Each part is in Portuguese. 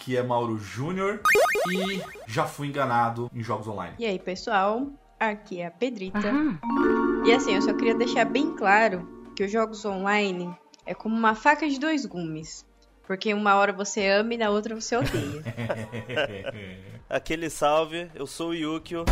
Aqui é Mauro Júnior e já fui enganado em jogos online. E aí, pessoal? Aqui é a Pedrita. E assim, eu só queria deixar bem claro que os jogos online é como uma faca de dois gumes. Porque uma hora você ama e na outra você odeia. Aquele salve, eu sou o Yukio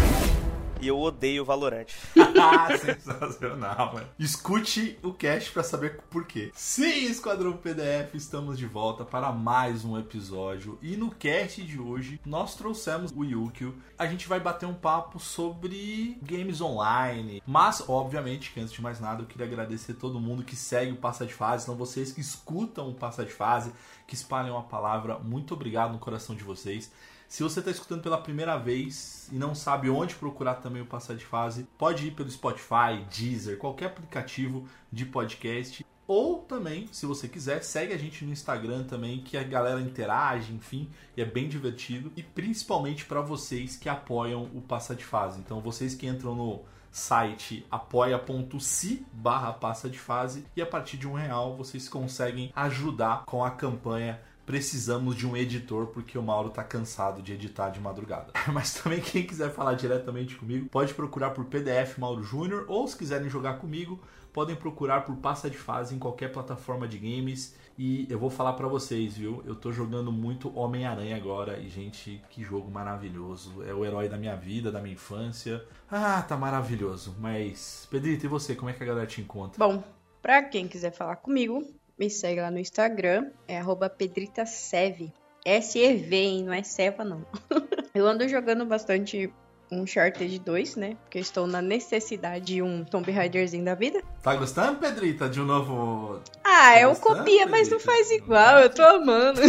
e eu odeio Valorant. ah, sensacional, mano. Escute o cast pra saber por quê. Sim, Esquadrão PDF, estamos de volta para mais um episódio. E no cast de hoje, nós trouxemos o Yukio. A gente vai bater um papo sobre games online. Mas, obviamente, que antes de mais nada, eu queria agradecer todo mundo que segue o Passa de Fase. Então, vocês que escutam o Passa de Fase, que espalham a palavra, muito obrigado no coração de vocês. Se você está escutando pela primeira vez e não sabe onde procurar também o Passar de Fase, pode ir pelo Spotify, Deezer, qualquer aplicativo de podcast. Ou também, se você quiser, segue a gente no Instagram também, que a galera interage, enfim, e é bem divertido. E principalmente para vocês que apoiam o Passa de Fase. Então, vocês que entram no site apoia.se barra passa de fase e a partir de um real vocês conseguem ajudar com a campanha precisamos de um editor porque o Mauro tá cansado de editar de madrugada. Mas também quem quiser falar diretamente comigo, pode procurar por PDF Mauro Júnior ou se quiserem jogar comigo, podem procurar por Passa de Fase em qualquer plataforma de games. E eu vou falar pra vocês, viu? Eu tô jogando muito Homem-Aranha agora e gente, que jogo maravilhoso. É o herói da minha vida, da minha infância. Ah, tá maravilhoso. Mas Pedrito, e você, como é que a galera te encontra? Bom, pra quem quiser falar comigo, me segue lá no Instagram, é arroba pedritasev. S-E-V, hein? Não é Seva, não. eu ando jogando bastante Uncharted 2, né? Porque eu estou na necessidade de um Tomb Raiderzinho da vida. Tá gostando, Pedrita, de um novo Ah, é um gostando, copia, mas não faz igual, eu tô amando.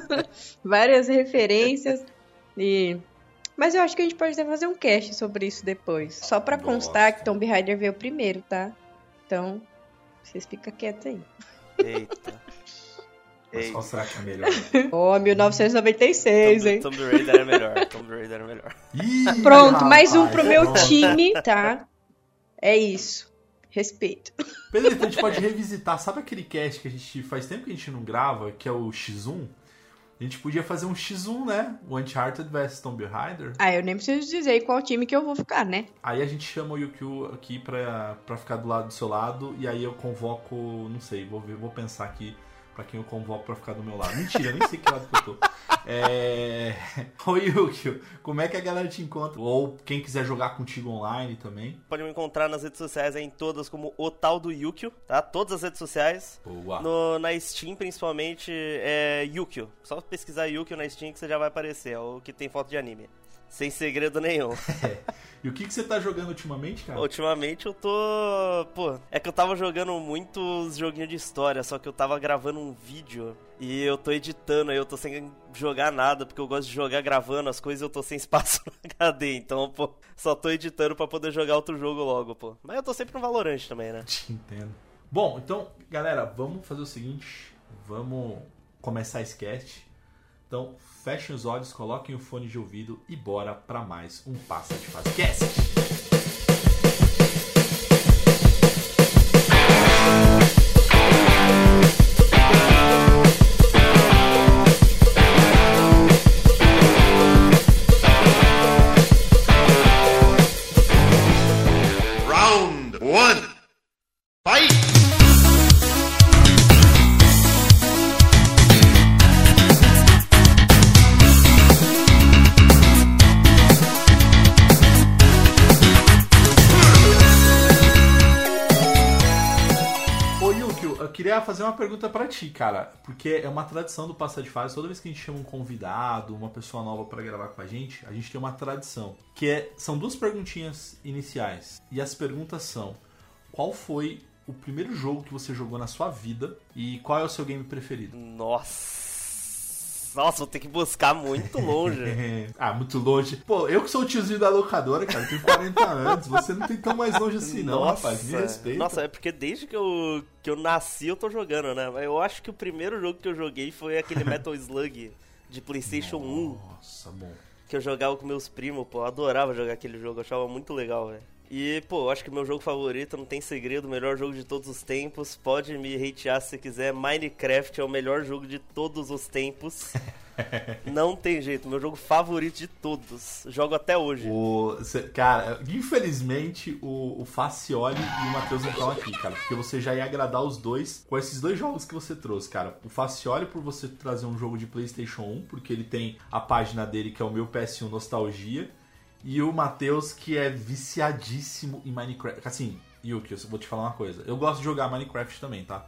Várias referências e... Mas eu acho que a gente pode até fazer um cast sobre isso depois. Só pra constar Gosto. que Tomb Raider veio primeiro, tá? Então, vocês ficam quietos aí. Eita. Mas qual será que é melhor? Ó, 1996, Tomb, hein? Tomb Raider era melhor. Tomb Raider era melhor. Ih, Pronto, mais um rapaz, pro meu pronto. time, tá? É isso. Respeito. Pedrito, a gente pode revisitar. Sabe aquele cast que a gente faz tempo que a gente não grava, que é o X1? A gente podia fazer um X1, né? O Uncharted vs Tomb Raider. Ah, eu nem preciso dizer qual time que eu vou ficar, né? Aí a gente chama o Yukio aqui pra, pra ficar do lado do seu lado. E aí eu convoco, não sei, vou, ver, vou pensar aqui pra quem eu convoco pra ficar do meu lado. Mentira, eu nem sei que lado que eu tô. É... Ô Yukio, como é que a galera te encontra? Ou quem quiser jogar contigo online também. Pode me encontrar nas redes sociais aí, em todas como o tal do Yukio, tá? Todas as redes sociais. Boa. No, na Steam, principalmente, é Yukio. Só pesquisar Yukio na Steam que você já vai aparecer. É o que tem foto de anime. Sem segredo nenhum. E o que, que você tá jogando ultimamente, cara? Ultimamente eu tô. Pô, é que eu tava jogando muitos joguinhos de história, só que eu tava gravando um vídeo e eu tô editando aí, eu tô sem jogar nada, porque eu gosto de jogar gravando as coisas e eu tô sem espaço no HD, então, pô, só tô editando pra poder jogar outro jogo logo, pô. Mas eu tô sempre no Valorant também, né? Te entendo. Bom, então, galera, vamos fazer o seguinte. Vamos começar esse cast. Então, fechem os olhos, coloquem o fone de ouvido e bora pra mais um Passa de Fase fazer uma pergunta pra ti, cara, porque é uma tradição do Passa de Fase, toda vez que a gente chama um convidado, uma pessoa nova pra gravar com a gente, a gente tem uma tradição, que é são duas perguntinhas iniciais. E as perguntas são: qual foi o primeiro jogo que você jogou na sua vida e qual é o seu game preferido? Nossa. Nossa, vou ter que buscar muito longe. ah, muito longe. Pô, eu que sou o tiozinho da locadora, cara, eu tenho 40 anos. Você não tem tão mais longe assim, não, Nossa. rapaz. Me respeita. Nossa, é porque desde que eu, que eu nasci eu tô jogando, né? Mas eu acho que o primeiro jogo que eu joguei foi aquele Metal Slug de PlayStation 1. Nossa, bom. Que eu jogava com meus primos, pô. Eu adorava jogar aquele jogo, eu achava muito legal, velho. E, pô, acho que meu jogo favorito, não tem segredo, o melhor jogo de todos os tempos. Pode me hatear se quiser. Minecraft é o melhor jogo de todos os tempos. não tem jeito, meu jogo favorito de todos. Jogo até hoje. O, cê- cara, infelizmente o, o Facioli e o Matheus não estão aqui, cara. Porque você já ia agradar os dois com esses dois jogos que você trouxe, cara. O Facioli por você trazer um jogo de PlayStation 1, porque ele tem a página dele que é o meu PS1 Nostalgia. E o Matheus que é viciadíssimo em Minecraft. Assim, Yuki, eu vou te falar uma coisa. Eu gosto de jogar Minecraft também, tá?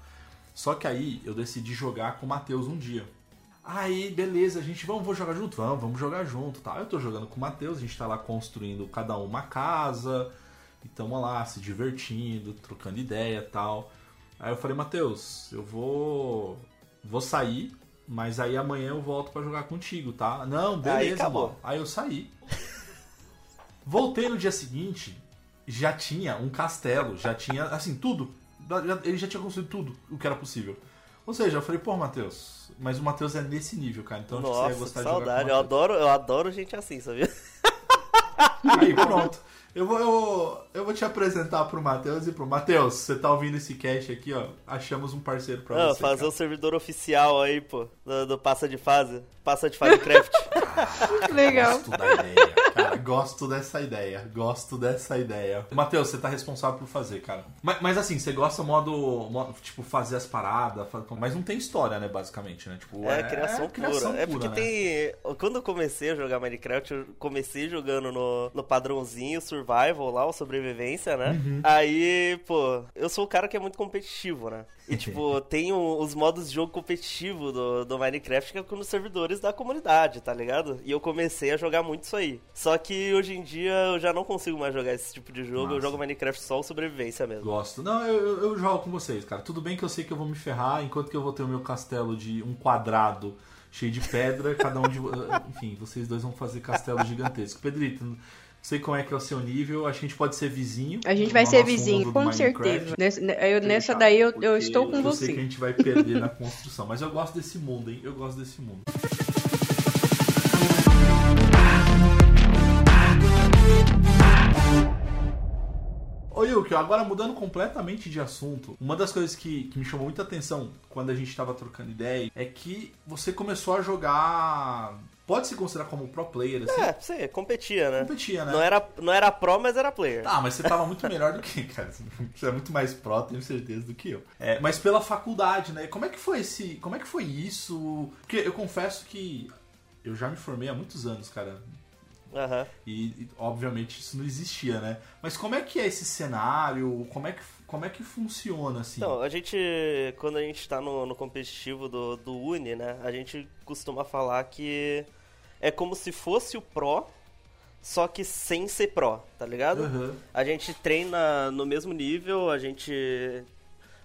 Só que aí eu decidi jogar com o Matheus um dia. Aí, beleza, a gente vamos, vou jogar junto? Vamos, vamos jogar junto, tá? Eu tô jogando com o Matheus, a gente tá lá construindo cada um uma casa, e tamo lá se divertindo, trocando ideia tal. Aí eu falei, Matheus, eu vou. vou sair, mas aí amanhã eu volto pra jogar contigo, tá? Não, beleza, acabou. mano. Aí eu saí. Voltei no dia seguinte, já tinha um castelo, já tinha, assim, tudo. Ele já tinha construído tudo o que era possível. Ou seja, eu falei, pô, Matheus, mas o Matheus é nesse nível, cara. Então acho que você ia Nossa, gostar que de jogar com. Eu adoro, eu adoro gente assim, sabia? Aí, pronto. Eu vou, eu, eu vou te apresentar pro Matheus e pro Matheus, você tá ouvindo esse cast aqui, ó. Achamos um parceiro pra Não, você. fazer cara. o servidor oficial aí, pô, do, do Passa de Fase. Passa de Fase Craft. Legal. Gosto da ideia, cara. Gosto dessa ideia. Gosto dessa ideia. Matheus, você tá responsável por fazer, cara. Mas, mas assim, você gosta modo, modo, tipo, fazer as paradas, mas não tem história, né, basicamente, né? Tipo, É, criação, criação pura. É porque né? tem. Quando eu comecei a jogar Minecraft, eu comecei jogando no, no padrãozinho, survival lá, o sobrevivência, né? Uhum. Aí, pô, eu sou o cara que é muito competitivo, né? E, tipo, tem o- os modos de jogo competitivo do, do Minecraft que é com os servidores da comunidade, tá ligado? E eu comecei a jogar muito isso aí. Só que hoje em dia eu já não consigo mais jogar esse tipo de jogo, eu Massa. jogo Minecraft só o sobrevivência mesmo. Gosto. Não, eu, eu, eu jogo com vocês, cara. Tudo bem que eu sei que eu vou me ferrar, enquanto que eu vou ter o meu castelo de um quadrado cheio de pedra, cada um de. Enfim, vocês dois vão fazer castelo gigantesco. Pedrito, sei como é que é o seu nível, a gente pode ser vizinho. A gente vai ser vizinho, com certeza. Nessa, eu- nessa daí eu, eu estou com eu sei que a você. gente vai perder na construção, mas eu gosto desse mundo, hein? Eu gosto desse mundo. Ô Yuki, agora mudando completamente de assunto, uma das coisas que, que me chamou muita atenção quando a gente tava trocando ideia é que você começou a jogar. Pode se considerar como pro player, assim? É, você competia, né? Competia, né? Não era, não era pro, mas era player. Ah, mas você tava muito melhor do que, cara. Você é muito mais pró, tenho certeza, do que eu. É, mas pela faculdade, né? Como é que foi esse. Como é que foi isso? Porque eu confesso que eu já me formei há muitos anos, cara. Aham. E, e, obviamente isso não existia, né? Mas como é que é esse cenário? Como é que, como é que funciona, assim? Então, a gente, quando a gente tá no, no competitivo do, do Uni, né, a gente costuma falar que é como se fosse o Pro, só que sem ser Pro, tá ligado? Aham. A gente treina no mesmo nível, a gente.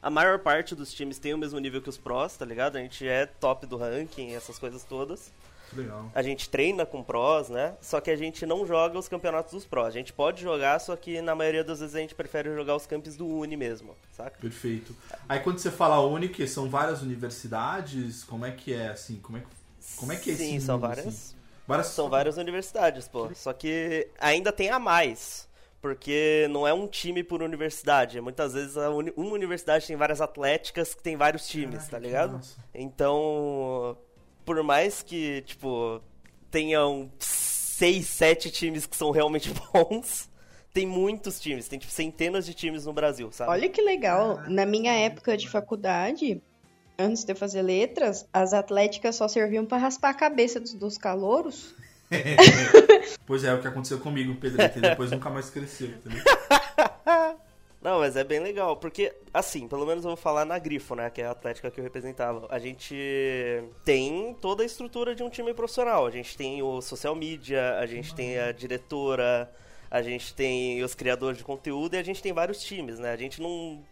A maior parte dos times tem o mesmo nível que os Pros, tá ligado? A gente é top do ranking, essas coisas todas. Legal. A gente treina com pros, né? Só que a gente não joga os campeonatos dos pros. A gente pode jogar, só que na maioria das vezes a gente prefere jogar os campos do Uni mesmo, saca? Perfeito. Aí quando você fala Uni, que são várias universidades, como é que é, assim? Como é que, como é que é esse Sim, são várias. assim? Várias São várias universidades, pô. Só que ainda tem a mais. Porque não é um time por universidade. Muitas vezes a uni- uma universidade tem várias atléticas que tem vários times, Caraca, tá ligado? Então, por mais que, tipo, tenham seis, sete times que são realmente bons, tem muitos times, tem tipo centenas de times no Brasil, sabe? Olha que legal. Na minha época de faculdade, antes de eu fazer letras, as atléticas só serviam pra raspar a cabeça dos, dos calouros. Pois é, é o que aconteceu comigo, Pedrito, e depois nunca mais cresceu? Não, mas é bem legal, porque, assim, pelo menos eu vou falar na Grifo, né, que é a atlética que eu representava. A gente tem toda a estrutura de um time profissional. A gente tem o social media, a gente tem a diretora, a gente tem os criadores de conteúdo e a gente tem vários times, né? A gente não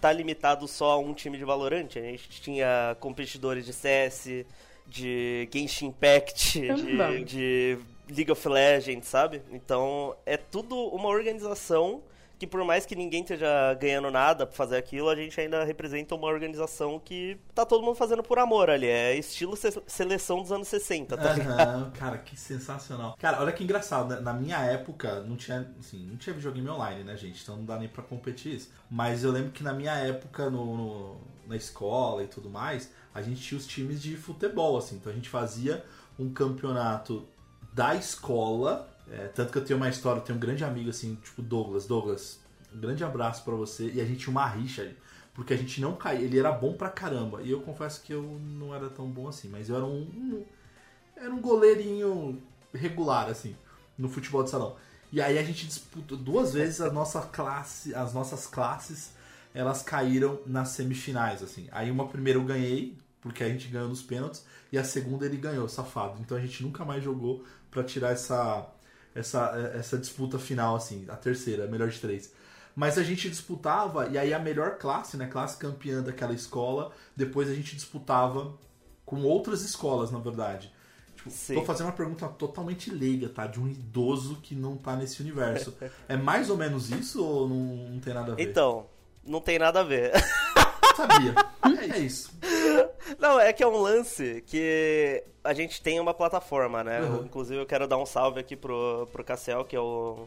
tá limitado só a um time de Valorant. A gente tinha competidores de CS, de Genshin Impact, de, de League of Legends, sabe? Então é tudo uma organização que por mais que ninguém esteja ganhando nada pra fazer aquilo, a gente ainda representa uma organização que tá todo mundo fazendo por amor ali. É estilo se- seleção dos anos 60, tá? Aham, cara, que sensacional. Cara, olha que engraçado, né? Na minha época, não tinha, assim, não tinha videogame online, né, gente? Então não dá nem pra competir isso. Mas eu lembro que na minha época, no, no- na escola e tudo mais, a gente tinha os times de futebol, assim. Então a gente fazia um campeonato da escola. É, tanto que eu tenho uma história, eu tenho um grande amigo, assim, tipo Douglas. Douglas, um grande abraço pra você. E a gente tinha uma rixa. Porque a gente não caía. Ele era bom pra caramba. E eu confesso que eu não era tão bom assim. Mas eu era um- um era um goleirinho regular, assim, no futebol de salão. E aí a gente disputou duas vezes a nossa classe, as nossas classes, elas caíram nas semifinais, assim. Aí uma primeira eu ganhei, porque a gente ganhou nos pênaltis, e a segunda ele ganhou, safado. Então a gente nunca mais jogou pra tirar essa, essa, essa disputa final, assim, a terceira, a melhor de três. Mas a gente disputava, e aí a melhor classe, né, classe campeã daquela escola, depois a gente disputava com outras escolas, na verdade. Tipo, Sim. tô fazendo uma pergunta totalmente leiga, tá? De um idoso que não tá nesse universo. é mais ou menos isso ou não, não tem nada a ver? Então, não tem nada a ver. Sabia. É, é isso. Não, é que é um lance que a gente tem uma plataforma, né? Uhum. Inclusive eu quero dar um salve aqui pro, pro Cassel, que é o,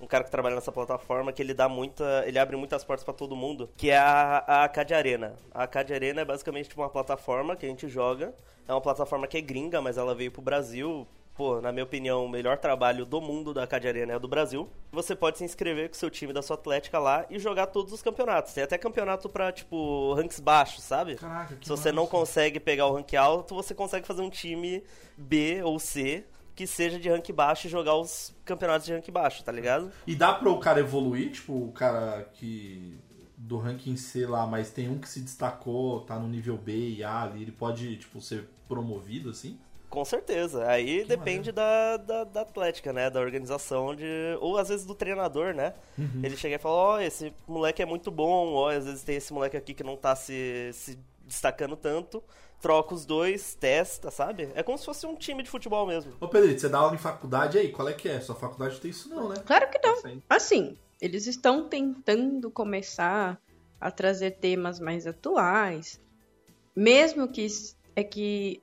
um cara que trabalha nessa plataforma, que ele dá muita. ele abre muitas portas pra todo mundo, que é a, a Acad Arena. A Acad Arena é basicamente uma plataforma que a gente joga. É uma plataforma que é gringa, mas ela veio pro Brasil. Pô, na minha opinião, o melhor trabalho do mundo da Acad Arena é o do Brasil. Você pode se inscrever com o seu time da sua atlética lá e jogar todos os campeonatos. Tem até campeonato pra, tipo, ranks baixos, sabe? Caraca, que Se você não massa. consegue pegar o rank alto, você consegue fazer um time B ou C que seja de rank baixo e jogar os campeonatos de rank baixo, tá ligado? E dá pro cara evoluir, tipo, o cara que. do ranking C lá, mas tem um que se destacou, tá no nível B e A ali, ele pode, tipo, ser promovido assim? Com certeza. Aí Que depende da, da, da atlética, né? Da organização de. Ou às vezes do treinador, né? Uhum. Ele chega e fala, ó, esse moleque é muito bom, ó, às vezes tem esse moleque aqui que não tá se, se destacando tanto. Troca os dois, testa, sabe? É como se fosse um time de futebol mesmo. Ô Pedrito, você dá aula em faculdade aí? Qual é que é? Sua faculdade não tem isso não, né? Claro que não. Sim. Assim, eles estão tentando começar a trazer temas mais atuais, mesmo que é que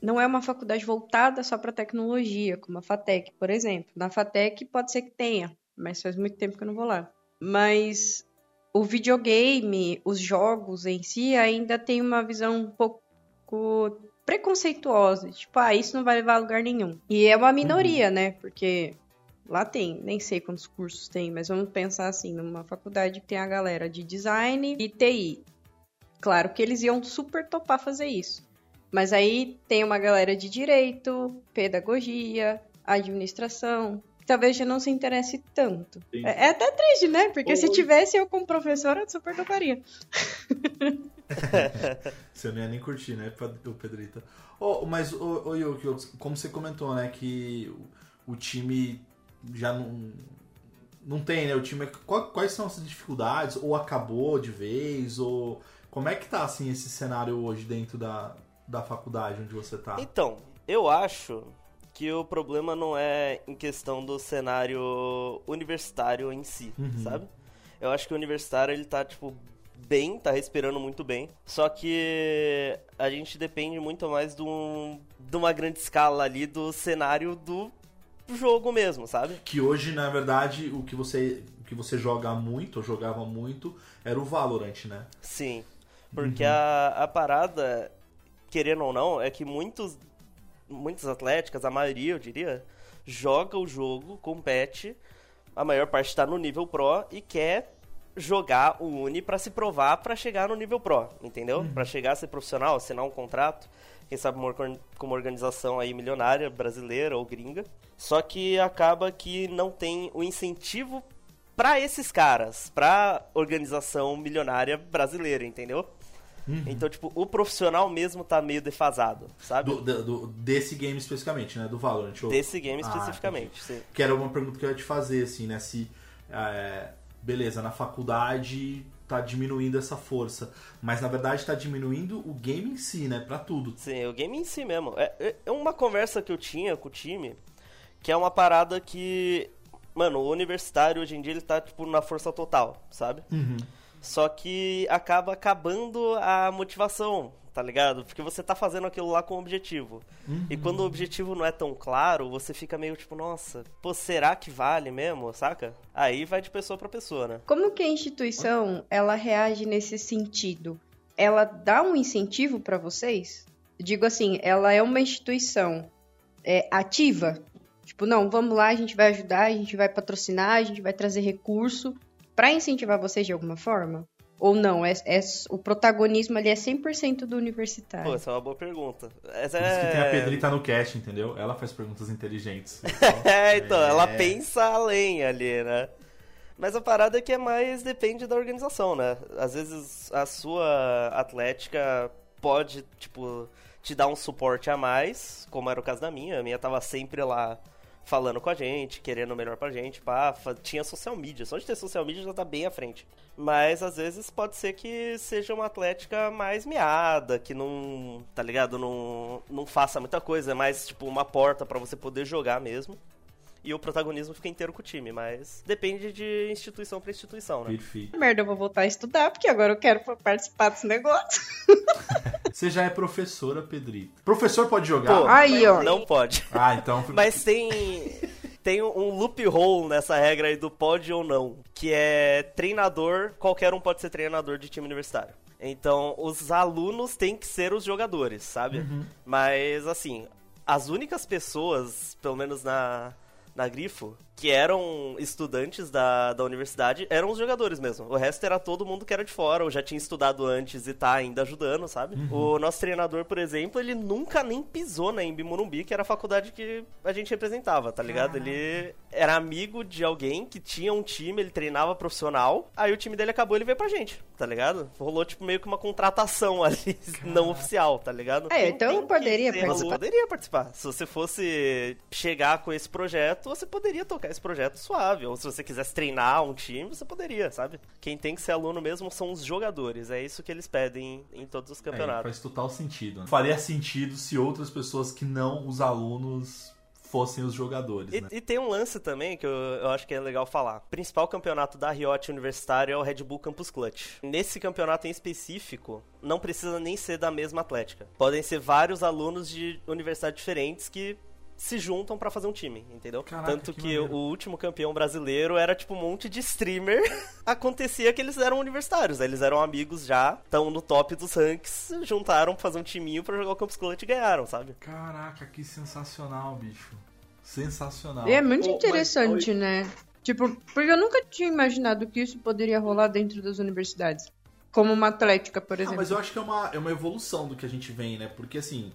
não é uma faculdade voltada só para tecnologia, como a FATEC, por exemplo. Na FATEC pode ser que tenha, mas faz muito tempo que eu não vou lá. Mas o videogame, os jogos em si, ainda tem uma visão um pouco preconceituosa. Tipo, ah, isso não vai levar a lugar nenhum. E é uma minoria, né? Porque lá tem, nem sei quantos cursos tem, mas vamos pensar assim, numa faculdade que tem a galera de design e TI. Claro que eles iam super topar fazer isso. Mas aí tem uma galera de direito, pedagogia, administração, que talvez já não se interesse tanto. Sim. É, é até triste, né? Porque se Ou- tivesse eu como professora, eu super toparia. Você não ia nem curtir, né, o Pedrito? Ô, mas, ô, ô Yuki, como você comentou, né, que o, o time já não. Não tem, né? O time. qual- quais são as dificuldades? Ou acabou de vez? Ou. Como é que tá, assim, esse cenário hoje dentro da, da faculdade onde você tá? Então, eu acho que o problema não é em questão do cenário universitário em si, Uhum. sabe? Eu acho que o universitário ele tá, tipo, bem, tá respirando muito bem. Só que a gente depende muito mais de, um, de uma grande escala ali do cenário do jogo mesmo, sabe? Que hoje, na verdade, o que você, o que você joga muito, ou jogava muito, era o Valorant, né? Sim. Porque a, a parada, querendo ou não, é que muitos, muitas atléticas, a maioria eu diria, joga o jogo, compete, a maior parte tá no nível pro e quer jogar o Uni pra se provar pra chegar no nível pro, entendeu? Pra chegar a ser profissional, assinar um contrato, quem sabe uma com uma organização aí milionária, brasileira ou gringa. Só que acaba que não tem o incentivo pra esses caras, pra organização milionária brasileira, entendeu? Então, tipo, o profissional mesmo tá meio defasado, sabe? Do- do- desse game especificamente, né? Do Valorant. ou- Desse game Ah, especificamente. sim. Que era uma pergunta que eu ia te fazer, assim, né? Se. é, beleza, na faculdade tá diminuindo essa força. Mas na verdade tá diminuindo o game em si, né? Pra tudo. Sim, o game em si mesmo. É, é- é uma conversa que eu tinha com o time, que é uma parada que. Mano, o universitário hoje em dia ele tá, tipo, na força total, sabe? Só que acaba acabando a motivação, tá ligado? Porque você tá fazendo aquilo lá com objetivo. E quando o objetivo não é tão claro, você fica meio tipo, nossa, pô, será que vale mesmo, saca? Aí vai de pessoa pra pessoa, né? Como que a instituição ela reage nesse sentido? Ela dá um incentivo pra vocês? Digo assim, ela é uma instituição é, ativa? Tipo, não, vamos lá, a gente vai ajudar, a gente vai patrocinar, a gente vai trazer recurso pra incentivar vocês de alguma forma? Ou não? É, é- o protagonismo ali é 100% do universitário. Pô, essa é uma boa pergunta. Essa Por isso que tem a é... Pedrita no cast, entendeu? Ela faz perguntas inteligentes. É, então, ela É. pensa além ali, né? Mas a parada é que é mais depende da organização, né? Às vezes a sua atlética pode, tipo, te dar um suporte a mais, como era o caso da minha. A minha tava sempre lá falando com a gente, querendo o melhor pra gente, pá, tinha social media. Só de ter social media já tá bem à frente. Mas às vezes pode ser que seja uma atlética mais miada, que não, tá ligado? Não, não faça muita coisa, é mais tipo uma porta pra você poder jogar mesmo. E o protagonismo fica inteiro com o time, mas depende de instituição pra instituição, né? Perfeito. Merda, eu vou voltar a estudar, porque agora eu quero participar desse negócio. Você já é professora, Pedrita. Professor pode jogar? Pô, Aí, ó. Não pode. Ah, então. Mas tem tem um loophole nessa regra aí do pode ou não, que é treinador, qualquer um pode ser treinador de time universitário. Então, os alunos têm que ser os jogadores, sabe? Mas assim, as únicas pessoas, pelo menos na na Grifo, que eram estudantes da, da universidade, eram os jogadores mesmo. O resto era todo mundo que era de fora, ou já tinha estudado antes e tá ainda ajudando, sabe? O nosso treinador, por exemplo, ele nunca nem pisou na Embi Morumbi, que era a faculdade que a gente representava, tá ligado? Ele era amigo de alguém que tinha um time, ele treinava profissional, aí o time dele acabou, ele veio pra gente, tá ligado? Rolou, tipo, meio que uma contratação ali, não oficial, tá ligado? É, então eu poderia participar. poderia participar. Se você fosse chegar com esse projeto, você poderia tocar esse projeto suave. Ou se você quisesse treinar um time, você poderia, sabe? Quem tem que ser aluno mesmo são os jogadores. É isso que eles pedem em todos os É, campeonatos. faz total sentido. né? Faria sentido se outras pessoas que não os alunos fossem os jogadores, E, né? e tem um lance também que eu, eu acho que é legal falar. O principal campeonato da Riot Universitário é o Red Bull Campus Clutch. Nesse campeonato em específico, não precisa nem ser da mesma atlética. Podem ser vários alunos de universidades diferentes que se juntam pra fazer um time, entendeu? Caraca, Tanto que que, o último campeão brasileiro era tipo um monte de streamer. Acontecia que eles eram universitários, né? eles eram amigos já, estão no top dos ranks, juntaram pra fazer um timinho pra jogar o Campus Clutch e ganharam, sabe? Caraca, que sensacional, bicho. Sensacional. E é muito Ô, mas- interessante, né? Tipo, porque eu nunca tinha imaginado que isso poderia rolar dentro das universidades. Como uma atlética, por Ah, exemplo. mas eu acho que é uma, é uma evolução do que a gente vem, né? Porque assim,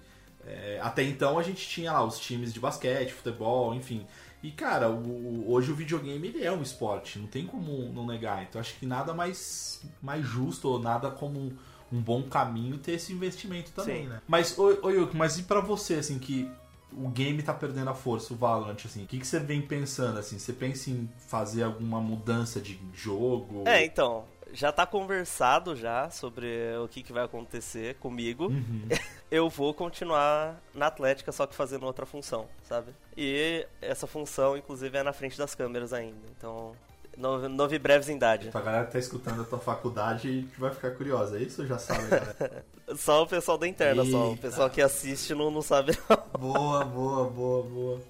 é, até então a gente tinha lá os times de basquete, futebol, enfim. E cara, o- hoje o videogame ele é um esporte, não tem como não negar. Então acho que nada mais, mais justo ou nada como um, bom caminho ter esse investimento também, Sim. né? Mas, ô, Yuki, mas e pra você, assim, que o game tá perdendo a força, o Valorant, assim, o que, que você vem pensando, assim? Você pensa em fazer alguma mudança de jogo? É, então, já tá conversado já sobre o que, que vai acontecer comigo. Uhum. Eu vou continuar na Atlética, só que fazendo outra função, sabe? E essa função, inclusive, é na frente das câmeras ainda. Então, no- novi brevesidade. A galera que tá escutando a tua faculdade que vai ficar curiosa, é isso já sabe, galera? Só o pessoal da interna, só. O Eita. pessoal que assiste não, não sabe, não. boa, boa, boa, boa.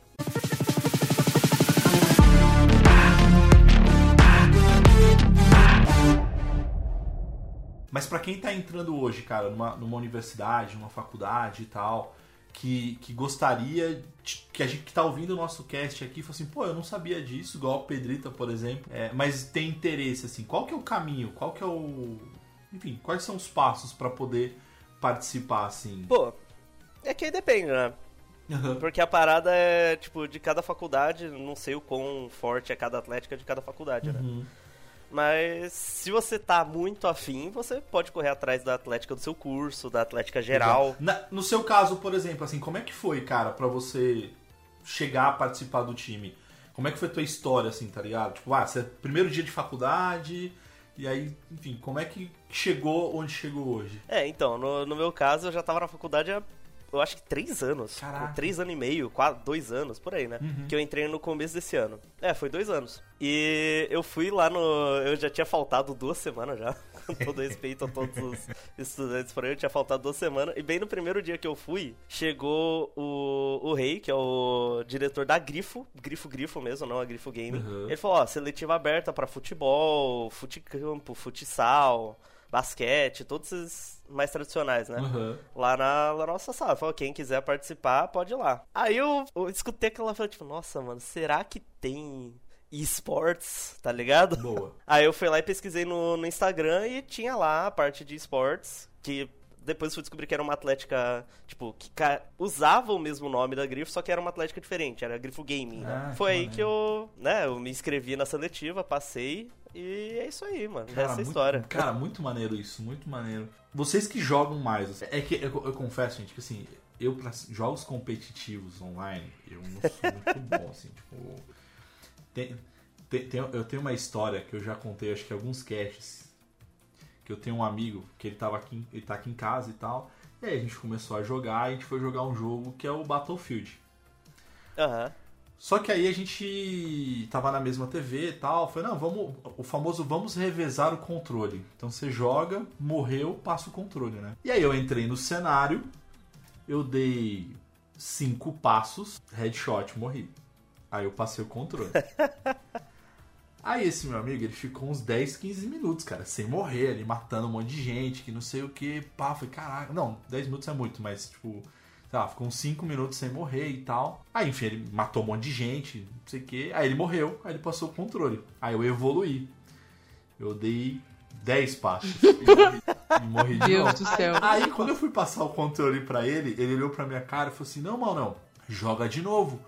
Mas pra quem tá entrando hoje, cara, numa, numa universidade, numa faculdade e tal, que, que gostaria, de- que a gente que tá ouvindo o nosso cast aqui, fala assim, pô, eu não sabia disso, igual a Pedrita, por exemplo, é, mas tem interesse, assim, qual que é o caminho, qual que é o... Enfim, quais são os passos pra poder participar, assim? Pô, é que aí depende, né? Porque a parada é, tipo, de cada faculdade, não sei o quão forte é cada atlética de cada faculdade, né? Uhum. Mas se você tá muito afim, você pode correr atrás da atlética do seu curso, da atlética geral. Na- no seu caso, por exemplo, assim, como é que foi, cara, pra você chegar a participar do time? Como é que foi a tua história, assim, tá ligado? Tipo, ah, você é primeiro dia de faculdade, e aí, enfim, como é que chegou onde chegou hoje? É, então, no, no meu caso, eu já tava na faculdade há, eu acho que três anos. Caraca. Tipo, Três anos e meio, quase dois anos, por aí, né? Que eu entrei no começo desse ano. É, foi dois anos. E eu fui lá no. Eu já tinha faltado duas semanas já. Com todo respeito a todos os estudantes por aí, eu tinha faltado duas semanas. E bem no primeiro dia que eu fui, chegou o, o Rei, que é o diretor da Grifo, Grifo Grifo mesmo, não a Grifo Gaming. Uhum. Ele falou: ó, seletiva aberta pra futebol, futecampo, futsal, basquete, todos esses mais tradicionais, né? Uhum. lá na, na nossa sala. Falou, quem quiser participar, pode ir lá. Aí eu, eu escutei aquela falei, tipo, nossa, mano, será que tem esportes, tá ligado? Boa. Aí eu fui lá e pesquisei no, no Instagram e tinha lá a parte de esportes, que depois fui descobrir que era uma atlética, tipo, que usava o mesmo nome da Grifo, só que era uma atlética diferente, era Grifo Gaming? Ah, Foi aí que eu, né, eu me inscrevi na seletiva, passei e é isso aí, mano. Cara, Essa é história. Cara, muito maneiro isso, muito maneiro. Vocês que jogam mais, é que eu, eu confesso, gente, que assim, eu pra jogos competitivos online, eu não sou muito bom, assim, tipo. Tem, tem- tem- eu tenho uma história que eu já contei, acho que alguns casts. Que eu tenho um amigo que ele tava aqui, ele tá aqui em casa e tal. E aí a gente começou a jogar, a gente foi jogar um jogo que é o Battlefield. Aham. Só que aí a gente tava na mesma TV e tal. Foi, não, vamos. O famoso vamos revezar o controle. Então você joga, morreu, passa o controle, né? E aí eu entrei no cenário, eu dei cinco passos, headshot, morri. Aí eu passei o controle. Aí esse meu amigo, ele ficou uns 10, 15 minutos, cara, sem morrer, ali matando um monte de gente, que não sei o que, pá, foi caraca. Não, 10 minutos é muito, mas tipo, sei lá, ficou uns 5 minutos sem morrer e tal. Aí, enfim, ele matou um monte de gente, não sei o que. Aí ele morreu, aí ele passou o controle. Aí eu evoluí. Eu dei 10 passos e morri, de Deus novo. do céu. Aí quando eu fui passar o controle pra ele, ele olhou pra minha cara e falou assim: Não, mal não, joga de novo.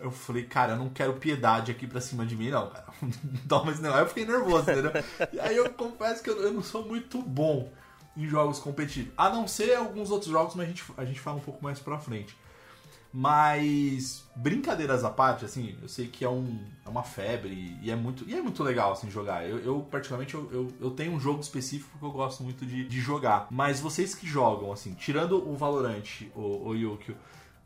Eu falei, cara, eu não quero piedade aqui pra cima de mim, não, cara. Toma esse negócio. Eu fiquei nervoso, entendeu? E aí eu confesso que eu, eu não sou muito bom em jogos competitivos. A não ser alguns outros jogos, mas a gente, a gente fala um pouco mais pra frente. Mas, brincadeiras à parte, assim, eu sei que é, um, é uma febre e é muito, e é muito legal, assim, jogar. Eu, eu particularmente, eu, eu, eu tenho um jogo específico que eu gosto muito de, de jogar. Mas vocês que jogam, assim, tirando o Valorant, o, o Yukio,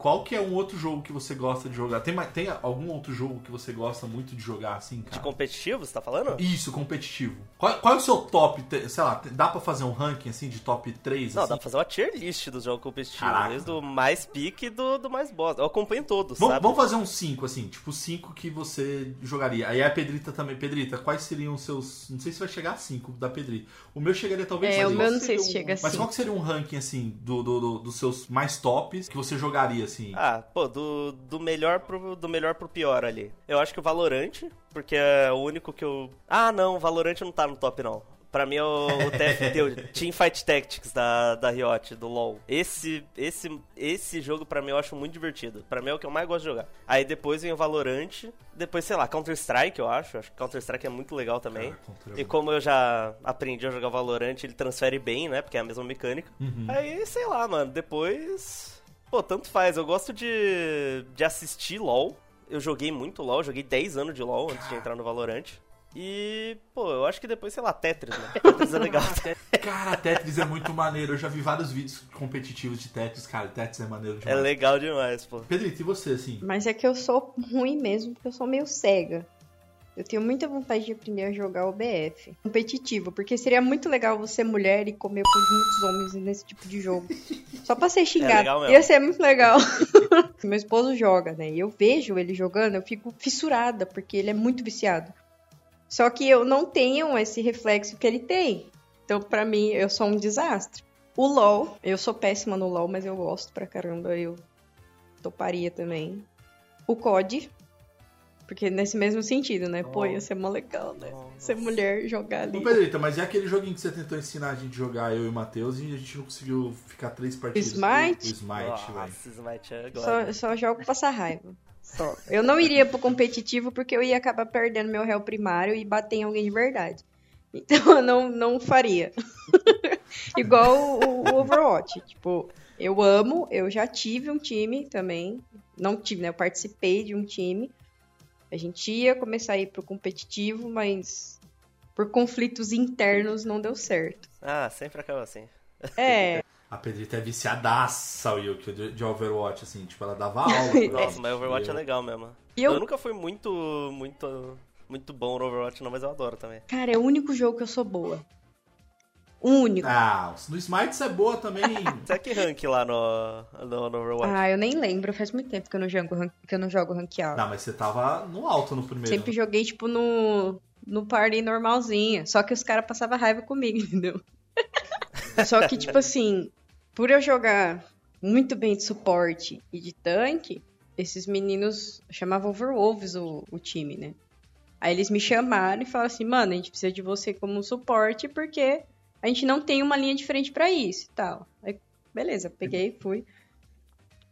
qual que é um outro jogo que você gosta de jogar? Tem, tem algum outro jogo que você gosta muito de jogar, assim, cara? De competitivo, você tá falando? Isso, competitivo. Qual, qual é o seu top, sei lá, dá pra fazer um ranking, assim, de top 3, Não, assim? dá pra fazer uma tier list dos jogos competitivos, Caraca. desde o mais pique do, do mais boss. Eu acompanho todos, Vamos, sabe? vamos fazer uns 5, assim, tipo 5 que você jogaria. Aí a Pedrita também. Pedrita, quais seriam os seus. Não sei se vai chegar a 5 da Pedrita. O meu chegaria talvez É, a o meu não sei se seria chega a Mas cinco. qual que seria um ranking, assim, do, do- do- dos seus mais tops que você jogaria, assim? Ah, pô, do, do, melhor pro, do melhor pro pior ali. Eu acho que o Valorant, porque é o único que eu. Ah, não, o Valorant não tá no top, não. Pra mim é o, o TFT, o Teamfight Tactics da, da Riot, do LoL. Esse, esse, esse jogo pra mim eu acho muito divertido. Pra mim é o que eu mais gosto de jogar. Aí depois vem o Valorant, depois, sei lá, Counter-Strike eu acho. Acho que Counter-Strike é muito legal também. É E como eu já aprendi a jogar Valorant, ele transfere bem, né? Porque é a mesma mecânica. Uhum. Aí, sei lá, mano, depois. Pô, tanto faz. Eu gosto de, de assistir LOL. Eu joguei muito LOL, joguei 10 anos de LOL antes de entrar no Valorant. E, pô, eu acho que depois, sei lá, Tetris, né? Tetris é legal. Cara, Tetris é muito maneiro. Eu já vi vários vídeos competitivos de Tetris. Cara, Tetris é maneiro É demais. legal demais, pô. Pedrita, e você, assim? Mas é que eu sou ruim mesmo, porque eu sou meio cega. Eu tenho muita vontade de aprender a jogar OBF. Competitivo, porque seria muito legal você mulher e comer por muitos homens nesse tipo de jogo. Só pra ser xingado. legal mesmo. Ia ser muito legal. Meu esposo joga, né? E eu vejo ele jogando, eu fico fissurada, porque ele é muito viciado. Só que eu não tenho esse reflexo que ele tem. Então, pra mim, eu sou um desastre. O LoL, eu sou péssima no LoL, mas eu gosto pra caramba. Eu toparia também. O COD. Porque nesse mesmo sentido, né? Pô, ia ser mó legal, né? Ser mulher jogar ali. Ô, Pedrita, mas é aquele joguinho que você tentou ensinar a gente a jogar, eu e o Matheus, e a gente não conseguiu ficar três partidas. Smite? O Smite, velho. Nossa, Smite é Só, só jogo passar raiva. Só. Eu não iria pro competitivo porque eu ia acabar perdendo meu réu primário e bater em alguém de verdade. Então eu não, não faria. Igual o, o Overwatch. Tipo, eu amo, eu já tive um time também. Não tive, né? Eu participei de um time. A gente ia começar a ir pro competitivo, mas por conflitos internos não deu certo. Ah, sempre acaba assim. É, A Pedrita é viciadaça, Wilk, de, de Overwatch, assim, tipo, ela dava aula. Nossa, mas Overwatch é entendeu? legal mesmo. e eu, Eu nunca fui muito, muito, muito bom no Overwatch, não, mas eu adoro também. cara, é o único jogo que eu sou boa. Único. Ah, no Smite você é boa também. Você é que rank lá no, no, no Overwatch? Ah, eu nem lembro, faz muito tempo que eu não jogo, ran- que eu não jogo ranqueado. não, mas você tava no alto no primeiro. Sempre joguei, tipo, no, no party normalzinha. Só que os caras passavam raiva comigo, entendeu? Só que, tipo assim, por eu jogar muito bem de suporte e de tanque, esses meninos chamavam Overwolves o, o time, né? Aí eles me chamaram e falaram assim, mano, a gente precisa de você como suporte porque a gente não tem uma linha diferente pra isso e tal. Aí, beleza, peguei e fui.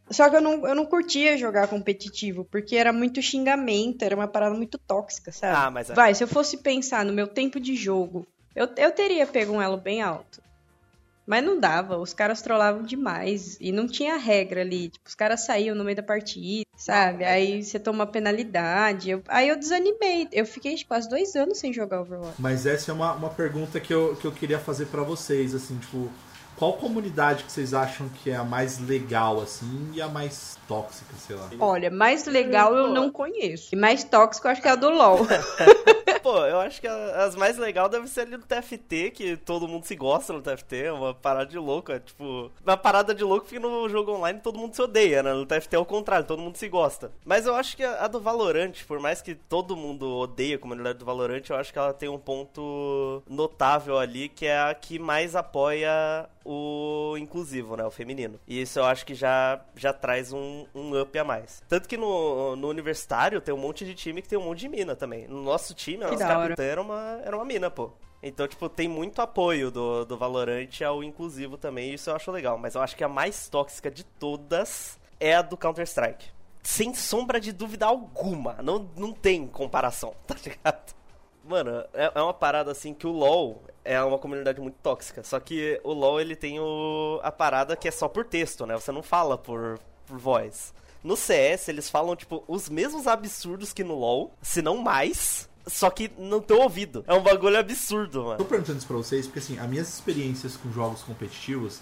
Só que eu não, eu não curtia jogar competitivo, porque era muito xingamento, era uma parada muito tóxica, sabe? Ah, mas é. Vai, se eu fosse pensar no meu tempo de jogo, eu, eu teria pego um elo bem alto. Mas não dava, os caras trollavam demais. E não tinha regra ali. Tipo, os caras saíam no meio da partida, sabe? Aí você toma penalidade. eu- aí eu desanimei. Eu fiquei quase dois anos sem jogar Overwatch. Mas essa é uma, uma pergunta que eu, que eu queria fazer pra vocês, assim, tipo, qual comunidade que vocês acham que é a mais legal, assim, e a mais tóxica, sei lá? Olha, mais legal eu não conheço. E mais tóxico eu acho que é a do LoL. Pô, eu acho que a- as mais legais devem ser ali no TFT, que todo mundo se gosta no TFT, é uma parada de louco, é tipo... Uma parada de louco porque no jogo online todo mundo se odeia, né? No TFT é o contrário, todo mundo se gosta. Mas eu acho que a, a do Valorant, por mais que todo mundo odeie a comunidade do Valorant, eu acho que ela tem um ponto notável ali, que é a que mais apoia o inclusivo, né? O feminino. E isso eu acho que já, já traz um, um up a mais. Tanto que no, no universitário tem um monte de time que tem um monte de mina também. No nosso time, a nossa capitã era uma, era uma mina, pô. Então, tipo, tem muito apoio do, do Valorant ao inclusivo também, isso eu acho legal. Mas eu acho que a mais tóxica de todas é a do Counter-Strike. Sem sombra de dúvida alguma. Não, não tem comparação, tá ligado? Mano, é, é uma parada assim que o LoL é uma comunidade muito tóxica. Só que o LoL ele tem o, a parada que é só por texto, né? Você não fala por, por voz. No CS eles falam, tipo, os mesmos absurdos que no LoL, se não mais, só que no teu ouvido. É um bagulho absurdo, Tô mano. perguntando isso pra vocês porque, assim, as minhas experiências com jogos competitivos,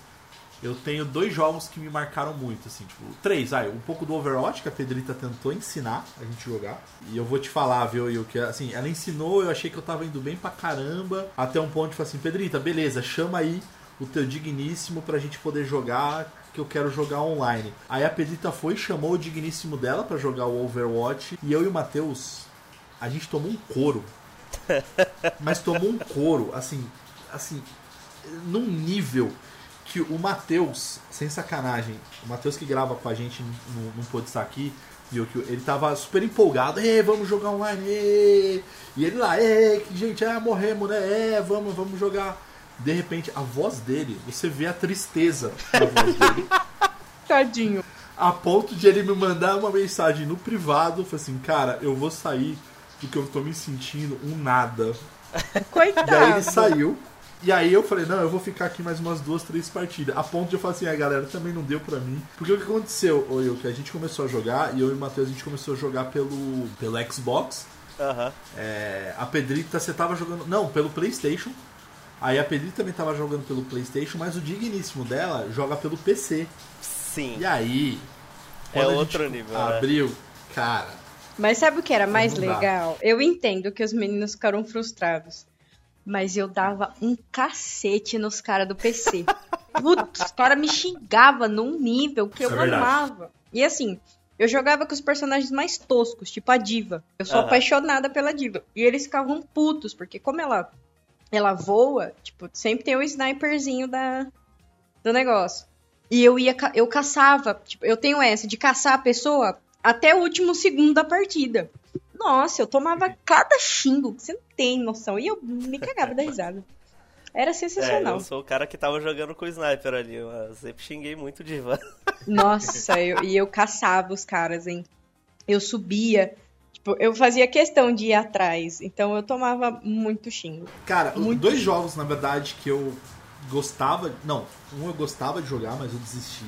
eu tenho dois jogos que me marcaram muito, assim, tipo, três, vai, um pouco do Overwatch, que a Pedrita tentou ensinar a gente jogar. E eu vou te falar, viu, Will, que, assim, ela ensinou, eu achei que eu tava indo bem pra caramba, até um ponto falar assim, Pedrita, beleza, chama aí o teu digníssimo pra gente poder jogar, que eu quero jogar online. Aí a Pedrita foi, chamou o digníssimo dela pra jogar o Overwatch, e eu e o Matheus, a gente tomou um couro. Mas tomou um couro, assim, assim, num nível que o Matheus, sem sacanagem, o Matheus que grava com a gente não, não pôde estar aqui, viu que ele tava super empolgado, é, vamos jogar online, ê! e ele lá, é, que gente, é, morremos, né, é, vamos, vamos jogar. De repente, a voz dele, você vê a tristeza na voz dele, Tadinho. a ponto de ele me mandar uma mensagem no privado, falou assim, cara, eu vou sair porque eu tô me sentindo um nada. Coitado. E aí ele saiu. E aí eu falei, não, eu vou ficar aqui mais umas duas, três partidas. A ponto de eu falar assim, a galera também não deu pra mim. Porque o que aconteceu, ô, eu, que a gente começou a jogar, e eu e o Matheus, a gente começou a jogar pelo, pelo Xbox. Aham. É, a Pedrita, você tava jogando. Não, pelo Playstation. Aí a Pedrita também tava jogando pelo Playstation, mas o digníssimo dela joga pelo PC. Sim. E aí. É outro gente nível, né? Abriu, cara. Mas sabe o que era mais legal? Eu entendo que os meninos ficaram frustrados. Mas eu dava um cacete nos caras do PC. Putz, os caras me xingavam num nível que Isso eu é verdade. amava. E assim, eu jogava com os personagens mais toscos, tipo a Diva. Eu sou Aham. apaixonada pela Diva. E eles ficavam putos, porque como ela, ela voa, tipo, sempre tem o sniperzinho da, do negócio. E eu ia, eu caçava, tipo, eu tenho essa de caçar a pessoa até o último segundo da partida. Nossa, eu tomava cada xingo, você não tem noção. E eu me cagava da risada. Era É, sensacional. eu sou o cara que tava jogando com o sniper ali, eu sempre xinguei muito de Ivan. Nossa, eu- e eu caçava os caras, hein? Eu subia. Tipo, eu fazia questão de ir atrás. Então eu tomava muito xingo. Cara, Muito dois jogos, na verdade, que eu gostava. Não, um eu gostava de jogar, mas eu desisti.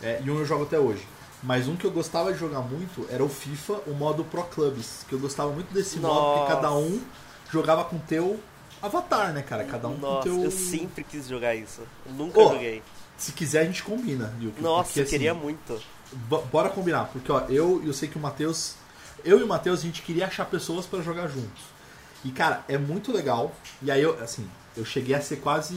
É, e um eu jogo até hoje. Mas um que eu gostava de jogar muito era o FIFA, o modo Pro Clubs. Que eu gostava muito desse modo, porque Nossa. cada um jogava com teu avatar, né, cara? Cada um Nossa, com teu. eu sempre quis jogar isso. Eu nunca Ô, joguei. Se quiser, a gente combina, Yuki. Nossa, porque, eu queria assim, muito. Bo- Bora combinar, porque ó, eu, eu sei que o Matheus. Eu e o Matheus, a gente queria achar pessoas pra jogar juntos. E, cara, é muito legal. E aí eu, assim, eu cheguei a ser quase.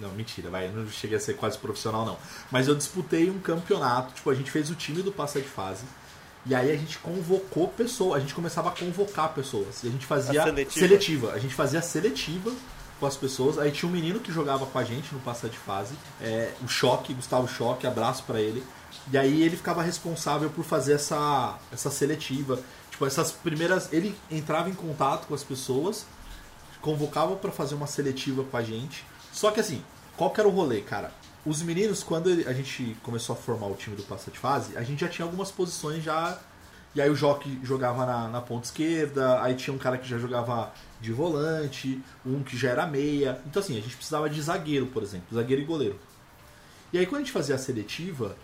Não, mentira, vai, eu não cheguei a ser quase profissional, não. Mas eu disputei um campeonato, tipo, a gente fez o time do passa de fase. E aí a gente convocou pessoas, a gente começava a convocar pessoas. E a gente fazia A seletiva. seletiva. A gente fazia seletiva com as pessoas. Aí tinha um menino que jogava com a gente no passa de fase. É, o Choque, Gustavo Choque, abraço pra ele. E aí ele ficava responsável por fazer essa, essa seletiva. Tipo, essas primeiras. Ele entrava em contato com as pessoas, convocava pra fazer uma seletiva com a gente. Só que assim, qual que era o rolê, cara? Os meninos, quando a gente começou a formar o time do passa de fase, a gente já tinha algumas posições já. E aí o Joque jogava na, na ponta esquerda, aí tinha um cara que já jogava de volante, um que já era meia. Então assim, a gente precisava de zagueiro, por exemplo, zagueiro e goleiro. E aí quando a gente fazia a seletiva,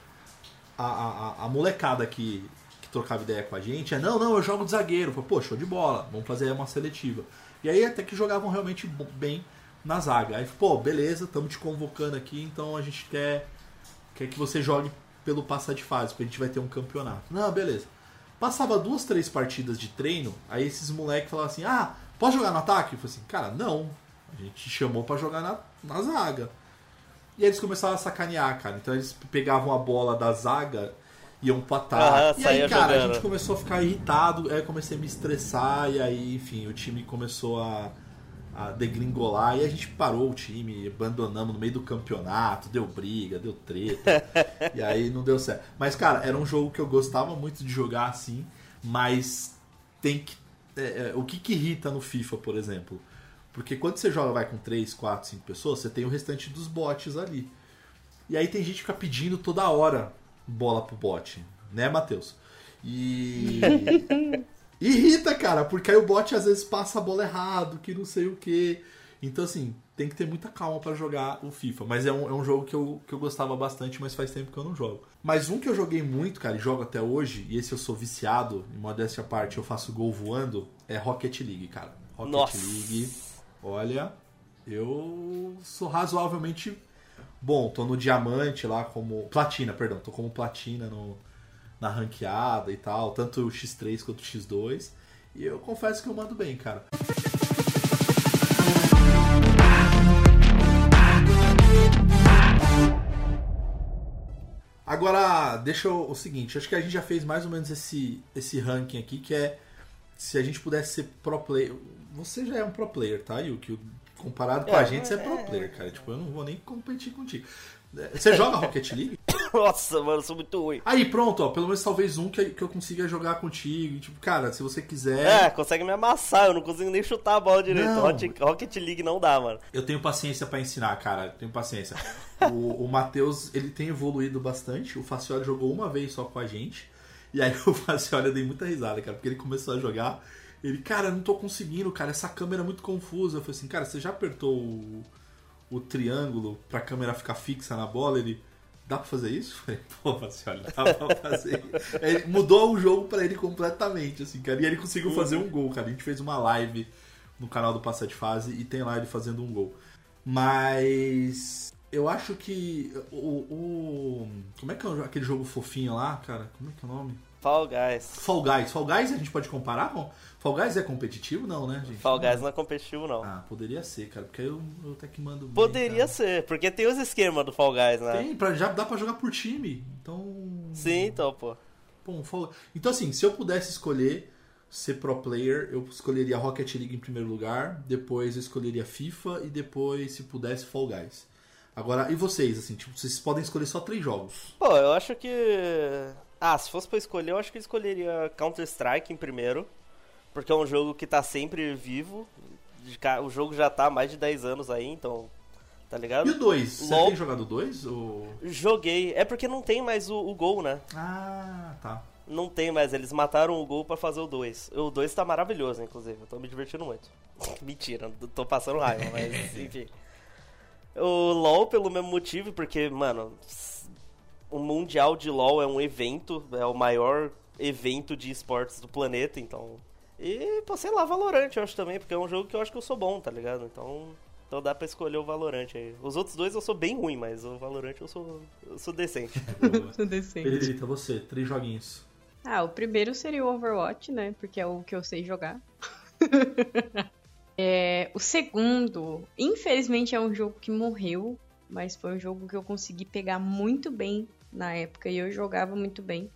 a, a, a- molecada que, que trocava ideia com a gente é, não, não, eu jogo de zagueiro. Falei, pô, show de bola, vamos fazer uma seletiva. E aí até que jogavam realmente bem na zaga. Aí, pô, beleza, estamos te convocando aqui, então a gente quer, quer que você jogue pelo passar de fase, porque a gente vai ter um campeonato. Não, beleza. Passava duas, três partidas de treino, aí esses moleques falavam assim, ah, posso jogar no ataque? Eu falei assim, cara, não. A gente te chamou pra jogar na, na zaga. E aí eles começaram a sacanear, cara. Então eles pegavam a bola da zaga, iam pro ataque. Aham, e aí, cara, a jogando. gente começou a ficar irritado, aí eu comecei a me estressar, e aí, enfim, o time começou a, a degringolar, e a gente parou o time, abandonamos no meio do campeonato, deu briga, deu treta, e aí não deu certo. Mas, cara, era um jogo que eu gostava muito de jogar assim, mas tem que. é, é, o que, que irrita no FIFA, por exemplo? Porque quando você joga vai com 3, 4, 5 pessoas, você tem o restante dos bots ali. E aí tem gente que fica pedindo toda hora bola pro bot, né, Matheus? E. Irrita, cara, porque aí o bot às vezes passa a bola errado, que não sei o que. Então, assim, tem que ter muita calma pra jogar o FIFA. Mas é um, é um jogo que eu, que eu gostava bastante, mas faz tempo que eu não jogo. Mas um que eu joguei muito, cara, e jogo até hoje, e esse eu sou viciado, em modéstia à parte, eu faço gol voando, é Rocket League, cara. Rocket Nossa. League, olha, eu sou razoavelmente bom. Tô no diamante lá como. Platina, perdão, tô como platina no, na ranqueada e tal, tanto o X3 quanto o X2. E eu confesso que eu mando bem, cara. Agora, deixa eu, o seguinte, acho que a gente já fez mais ou menos esse, esse ranking aqui, que é se a gente pudesse ser pro player. Você já é um pro player, tá, Yuki? Comparado com a É, gente, você é pro é. player, cara. Tipo, eu não vou nem competir contigo. Você joga Rocket League? Nossa, mano, eu sou muito ruim. Aí, pronto, ó. Pelo menos talvez um que, que eu consiga jogar contigo. E, Tipo, cara, se você quiser. É, consegue me amassar, eu não consigo nem chutar a bola direito. Não. Rocket, League não dá, mano. Eu tenho paciência pra ensinar, cara. Tenho paciência. O, o Matheus, ele tem evoluído bastante. O Facioli jogou uma vez só com a gente. E aí o Facioli eu dei muita risada, cara, porque ele começou a jogar. Ele, cara, eu não tô conseguindo, cara, essa câmera é muito confusa. Eu falei assim, cara, você já apertou o, o triângulo pra câmera ficar fixa na bola? Ele, dá pra fazer isso? Falei, pô, Facioli, dá pra fazer. Ele mudou o jogo pra ele completamente, assim, cara. E ele conseguiu fazer um gol, cara. A gente fez uma live no canal do Passa de Fase e tem lá ele fazendo um gol. Mas eu acho que o, o- como é que é aquele jogo fofinho lá, cara? Como é que é o nome? Fall Guys. Fall Guys. Fall Guys a gente pode comparar com Fall Guys é competitivo não, né, gente? Fall Guys não é competitivo, não. Ah, poderia ser, cara, porque eu, eu até que mando bem, Poderia cara. ser, porque tem os esquemas do Fall Guys, né? Tem, pra, já dá pra jogar por time. Então, Sim, então, pô. Um Fall- Então, assim, se eu pudesse escolher ser pro player, eu escolheria Rocket League em primeiro lugar, depois eu escolheria FIFA e depois, se pudesse, Fall Guys. Agora, e vocês, assim, tipo, vocês podem escolher só três jogos. Pô, eu acho que. Ah, se fosse pra escolher, eu acho que eu escolheria Counter-Strike em primeiro. Porque é um jogo que tá sempre vivo. O jogo já tá há mais de 10 anos aí, então. Tá ligado? E o 2? Você tem jogado o 2? Ou... Joguei. É porque não tem mais o, o gol, né? Ah, tá. Não tem mais. Eles mataram o gol pra fazer o 2. O 2 tá maravilhoso, inclusive. Eu tô me divertindo muito. Mentira, tô passando raiva, mas enfim. O LoL pelo mesmo motivo, porque, mano, o Mundial de LoL é um evento, é o maior evento de esportes do planeta, então. E, pô, sei lá, Valorant eu acho também, porque é um jogo que eu acho que eu sou bom, tá ligado? Então. Então dá pra escolher o Valorant aí. Os outros dois eu sou bem ruim, mas o Valorant eu sou. eu sou decente. Sou decente. Pedrita, você, três joguinhos. Ah, o primeiro seria o Overwatch, né? Porque é o que eu sei jogar. É, o segundo, infelizmente, é um jogo que morreu, mas foi um jogo que eu consegui pegar muito bem na época e eu jogava muito bem.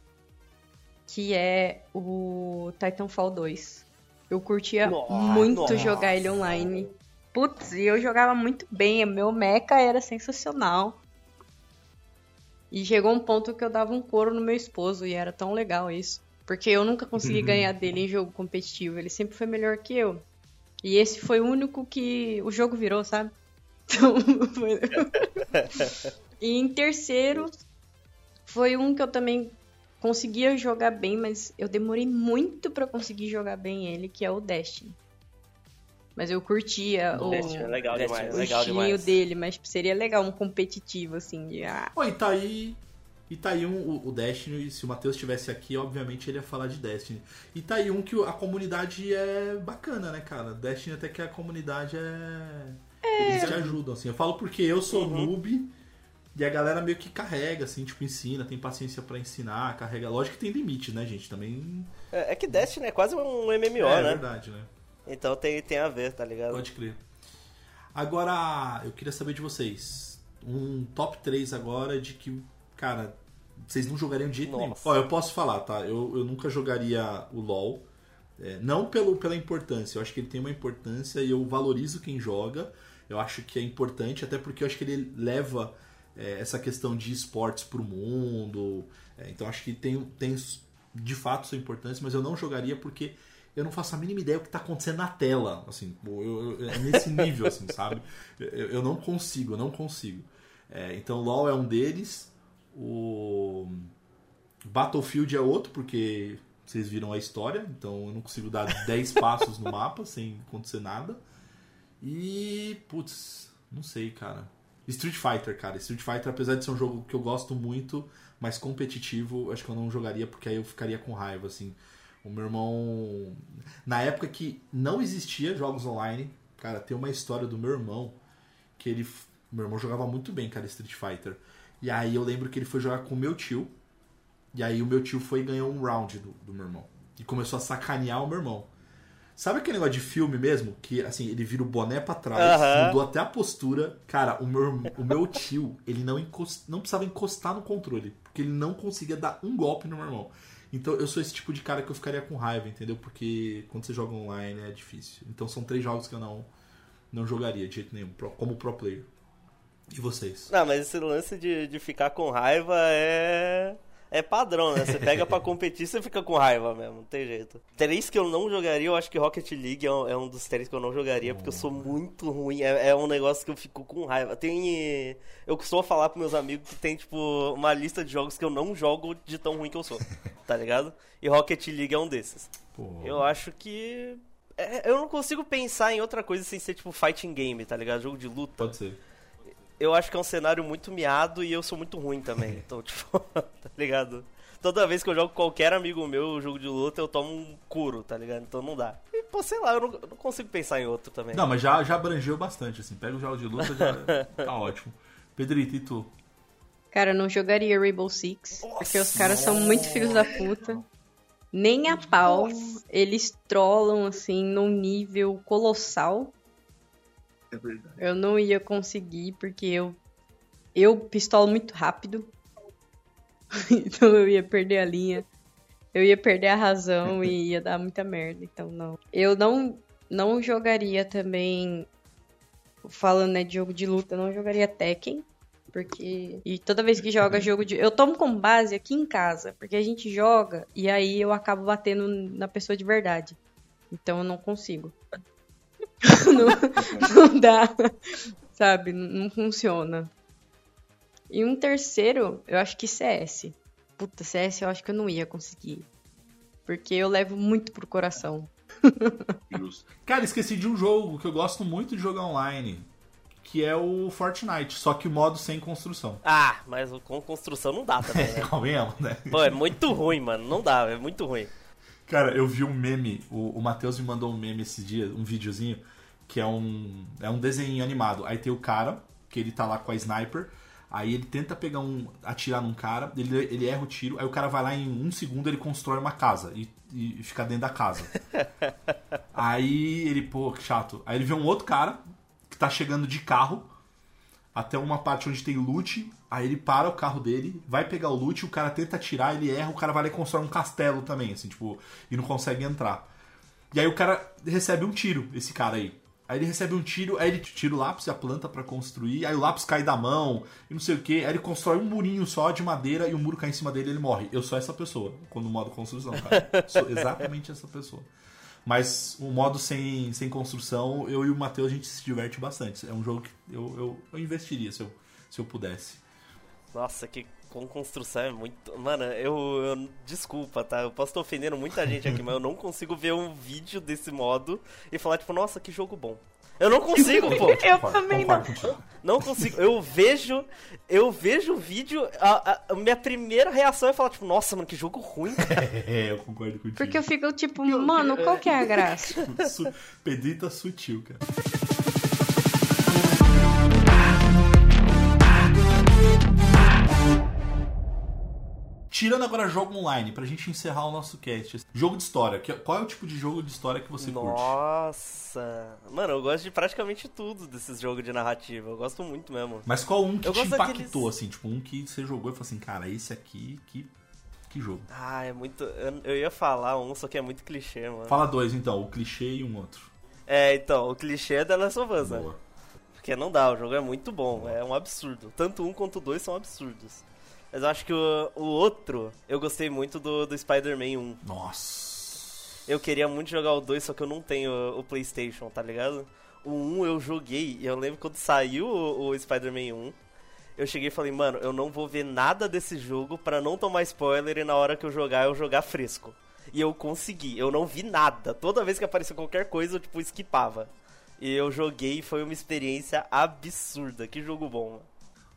Que é o Titanfall 2. Eu curtia Nossa, muito nossa. jogar ele online. Putz, e eu jogava muito bem. Meu mecha era sensacional. E chegou um ponto que eu dava um couro no meu esposo e era tão legal isso. Porque eu nunca consegui ganhar dele em jogo competitivo. Ele sempre foi melhor que eu. E esse foi o único que o jogo virou, sabe? Então, foi... e em terceiro, foi um que eu também conseguia jogar bem, mas eu demorei muito pra conseguir jogar bem ele, que é o Destiny. Mas eu curtia o, Destiny é legal Destiny demais, o legal demais. dele, mas seria legal um competitivo, assim, de ah, Pô, e tá aí. E tá aí um, o- o Destiny, se o Matheus estivesse aqui, obviamente ele ia falar de Destiny. E tá aí um que a comunidade é bacana, né, cara? Destiny até que a comunidade é. Eles te ajudam, assim. Eu falo porque eu sou Uhum. noob e a galera meio que carrega, assim, tipo, ensina, tem paciência pra ensinar, carrega. Lógico que tem limite, né, gente? Também. É, é que Destiny é quase um MMO, é né? verdade, né? Então tem, tem a ver, tá ligado? Pode crer. Agora, eu queria saber de vocês. Um top 3 agora de que, cara, vocês não jogariam de jeito nenhum. Nossa. Ó, eu posso falar, tá? Eu, eu nunca jogaria o LoL. É, não pelo, pela importância, eu acho que ele tem uma importância e eu valorizo quem joga. Eu acho que é importante, até porque eu acho que ele leva é, essa questão de esportes pro mundo. É, então acho que tem, tem de fato sua importância, mas eu não jogaria porque eu não faço a mínima ideia do que tá acontecendo na tela. Assim, eu- eu- é nesse nível, assim, sabe? Eu, eu não consigo, eu não consigo. É, então LoL é um deles. O Battlefield é outro, porque vocês viram a história, então eu não consigo dar 10 passos no mapa sem acontecer nada. E, putz, não sei, cara. Street Fighter, cara. Street Fighter, apesar de ser um jogo que eu gosto muito, mas competitivo, acho que eu não jogaria porque aí eu ficaria com raiva, assim. O meu irmão. Na época que não existia jogos online, cara, tem uma história do meu irmão que ele. Meu irmão jogava muito bem, cara, Street Fighter. E aí eu lembro que ele foi jogar com o meu tio. E aí o meu tio foi e ganhou um round do, do meu irmão. E começou a sacanear o meu irmão. Sabe aquele negócio de filme mesmo? Que assim, ele vira o boné pra trás, Aham. mudou até a postura. Cara, o meu, o meu tio, ele não, encos- não precisava encostar no controle. Porque ele não conseguia dar um golpe no meu irmão. Então eu sou esse tipo de cara que eu ficaria com raiva, entendeu? Porque quando você joga online é difícil. Então são três jogos que eu não, não jogaria de jeito nenhum, como pro player. E vocês? Não, mas esse lance de, de ficar com raiva é. É padrão, né? Você pega pra competir, você fica com raiva mesmo, não tem jeito. Três que eu não jogaria, eu acho que Rocket League é um, é um dos três que eu não jogaria, porque eu sou muito ruim. É, é um negócio que eu fico com raiva. Tem. Eu costumo falar pros meus amigos que tem, tipo, uma lista de jogos que eu não jogo de tão ruim que eu sou, tá ligado? E Rocket League é um desses. Pô, Eu acho que. é, eu não consigo pensar em outra coisa sem ser, tipo, fighting game, tá ligado? Jogo de luta pode ser. Eu acho que é um cenário muito miado e eu sou muito ruim também. Então, tipo, tá ligado? Toda vez que eu jogo qualquer amigo meu jogo de luta, eu tomo um curo, tá ligado? Então não dá. E, pô, sei lá, eu não, eu não consigo pensar em outro também. Não, mas já, já abrangeu bastante, assim. Pega o jogo de luta, já tá ótimo. Pedrito, e tu? Cara, eu não jogaria Rainbow Six, porque os caras são muito filhos da puta. Nem a pau. Eles trollam, assim, num nível colossal. É verdade. Eu não ia conseguir, porque eu. Eu pistolo muito rápido. então eu ia perder a linha. Eu ia perder a razão e ia dar muita merda. Então não. Eu não, não jogaria também. Falando né, de jogo de luta, eu não jogaria Tekken. Porque. E toda vez que joga jogo de. Eu tomo como base aqui em casa. Porque a gente joga e aí eu acabo batendo na pessoa de verdade. Então eu não consigo. não, não dá. Sabe? Não funciona. E um terceiro, eu acho que CS. Puta, CS eu acho que eu não ia conseguir. Porque eu levo muito pro coração. Justo. Cara, esqueci de um jogo que eu gosto muito de jogar online. Que é o Fortnite, só que o modo sem construção. Ah, mas com construção não dá também, né? Convenhamos, né? Pô, é muito ruim, mano. Não dá, é muito ruim. Cara, eu vi um meme, o, o Matheus me mandou um meme esse dia, um videozinho, que é um, é um desenho animado. Aí tem o cara, que ele tá lá com a sniper, aí ele tenta pegar um. atirar num cara, ele, ele erra o tiro, aí o cara vai lá em um segundo ele constrói uma casa e, e fica dentro da casa. aí ele, pô, que chato. Aí ele vê um outro cara que tá chegando de carro até uma parte onde tem loot. Aí ele para o carro dele, vai pegar o loot, o cara tenta atirar, ele erra, o cara vai lá e constrói um castelo também, assim, tipo, e não consegue entrar. E aí o cara recebe um tiro, esse cara aí. Aí ele recebe um tiro, aí ele tira o lápis e a planta pra construir, aí o lápis cai da mão, e não sei o que, aí ele constrói um murinho só de madeira e o muro cai em cima dele e ele morre. Eu sou essa pessoa, quando o modo construção, cara. Sou exatamente essa pessoa. Mas o modo sem, sem construção, eu e o Matheus a gente se diverte bastante. É um jogo que eu, eu, eu investiria se eu, se eu pudesse. Nossa, que com construção é muito. Mano, eu, eu- Desculpa, tá? Eu posso estar ofendendo muita gente aqui, mas eu não consigo ver um vídeo desse modo e falar, tipo, nossa, que jogo bom. Eu não consigo, pô. Eu também não. Não consigo. Eu vejo. Eu vejo o vídeo. A, a- minha primeira reação é falar, tipo, nossa, mano, que jogo ruim. cara." É, eu concordo contigo. Porque eu fico tipo, mano, qual que é a graça? Pedrita sutil, cara. Tirando agora jogo online, pra gente encerrar o nosso cast. Jogo de história. que- Qual é o tipo de jogo de história que você curte? Nossa. Mano, eu gosto de praticamente tudo desses jogos de narrativa. Eu gosto muito mesmo. Mas qual um que Eu te gosto impactou, daqueles- assim? Tipo, um que você jogou e falou assim, cara, esse aqui, que, que jogo. Ah, é muito. Eu, ia falar um, só que é muito clichê, mano. Fala dois, então. O clichê e um outro. É, então, o clichê é The Last of Us, né? Boa. Porque não dá, o jogo é muito bom, é um absurdo. Tanto um quanto dois são absurdos. Mas eu acho que o, o outro, eu gostei muito do, do Spider-Man 1. Nossa. Eu queria muito jogar o 2, só que eu não tenho o PlayStation, tá ligado? O 1 eu joguei, e eu lembro quando saiu o, o Spider-Man 1, eu cheguei e falei, mano, eu não vou ver nada desse jogo pra não tomar spoiler e na hora que eu jogar, eu jogar fresco. E eu consegui, eu não vi nada. Toda vez que apareceu qualquer coisa, eu tipo, esquipava. E eu joguei e foi uma experiência absurda. Que jogo bom, mano.